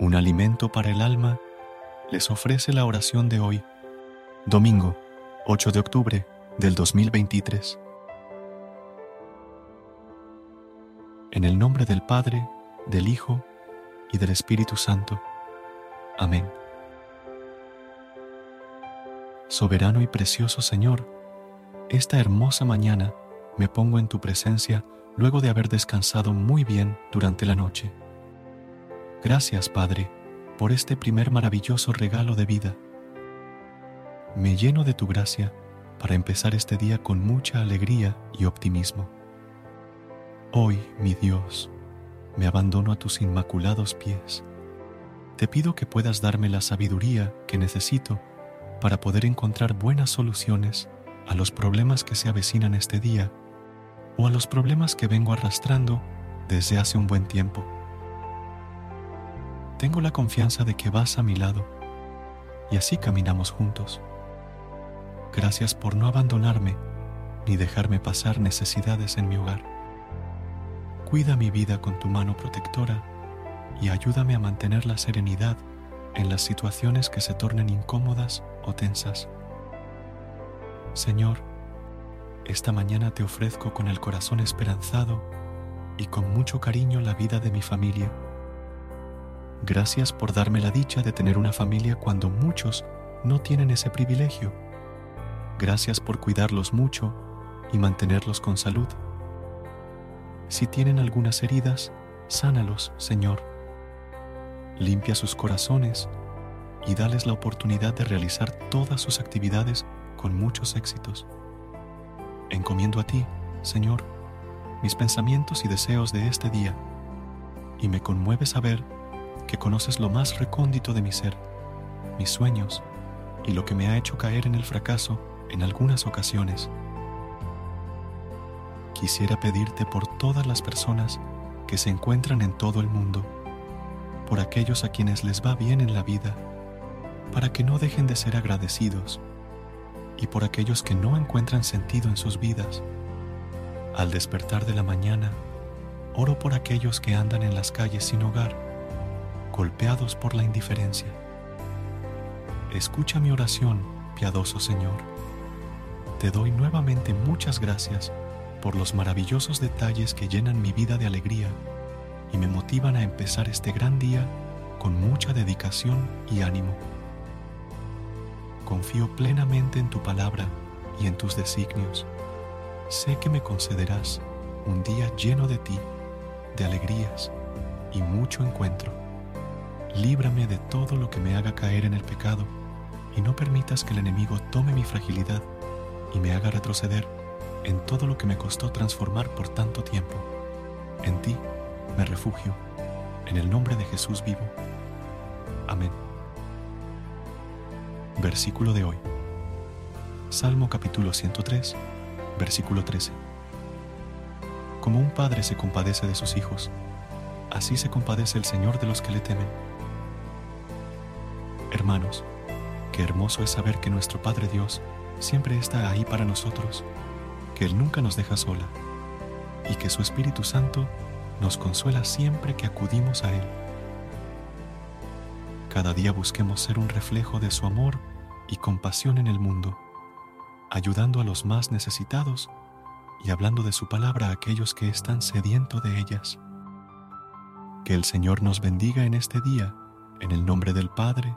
Un alimento para el alma, les ofrece la oración de hoy, domingo 8 de octubre del 2023. En el nombre del Padre, del Hijo y del Espíritu Santo. Amén. Soberano y precioso Señor, esta hermosa mañana me pongo en tu presencia luego de haber descansado muy bien durante la noche. Gracias, Padre, por este primer maravilloso regalo de vida. Me lleno de tu gracia para empezar este día con mucha alegría y optimismo. Hoy, mi Dios, me abandono a tus inmaculados pies. Te pido que puedas darme la sabiduría que necesito para poder encontrar buenas soluciones a los problemas que se avecinan este día o a los problemas que vengo arrastrando desde hace un buen tiempo tengo la confianza de que vas a mi lado y así caminamos juntos. Gracias por no abandonarme ni dejarme pasar necesidades en mi hogar. Cuida mi vida con tu mano protectora y ayúdame a mantener la serenidad en las situaciones que se tornen incómodas o tensas. Señor, esta mañana te ofrezco con el corazón esperanzado y con mucho cariño la vida de mi familia Gracias por darme la dicha de tener una familia cuando muchos no tienen ese privilegio. Gracias por cuidarlos mucho y mantenerlos con salud. Si tienen algunas heridas, sánalos, Señor. Limpia sus corazones y dales la oportunidad de realizar todas sus actividades con muchos éxitos. Encomiendo a ti, Señor, mis pensamientos y deseos de este día, y me conmueve saber que conoces lo más recóndito de mi ser, mis sueños y lo que me ha hecho caer en el fracaso en algunas ocasiones. Quisiera pedirte por todas las personas que se encuentran en todo el mundo, por aquellos a quienes les va bien en la vida, para que no dejen de ser agradecidos, y por aquellos que no encuentran sentido en sus vidas. Al despertar de la mañana, oro por aquellos que andan en las calles sin hogar, golpeados por la indiferencia. Escucha mi oración, piadoso Señor. Te doy nuevamente muchas gracias por los maravillosos detalles que llenan mi vida de alegría y me motivan a empezar este gran día con mucha dedicación y ánimo. Confío plenamente en tu palabra y en tus designios. Sé que me concederás un día lleno de ti, de alegrías y mucho encuentro líbrame de todo lo que me haga caer en el pecado y no permitas que el enemigo tome mi fragilidad y me haga retroceder en todo lo que me costó transformar por tanto tiempo. En ti me refugio, en el nombre de Jesús vivo. Amén. Versículo de hoy. Salmo capítulo 103, versículo 13. Como un padre se compadece de sus hijos, así se compadece el Señor de los que le temen Hermanos, qué hermoso es saber que nuestro Padre Dios siempre está ahí para nosotros, que Él nunca nos deja sola y que su Espíritu Santo nos consuela siempre que acudimos a Él. Cada día busquemos ser un reflejo de su amor y compasión en el mundo, ayudando a los más necesitados y hablando de su palabra a aquellos que están sedientos de ellas. Que el Señor nos bendiga en este día, en el nombre del Padre,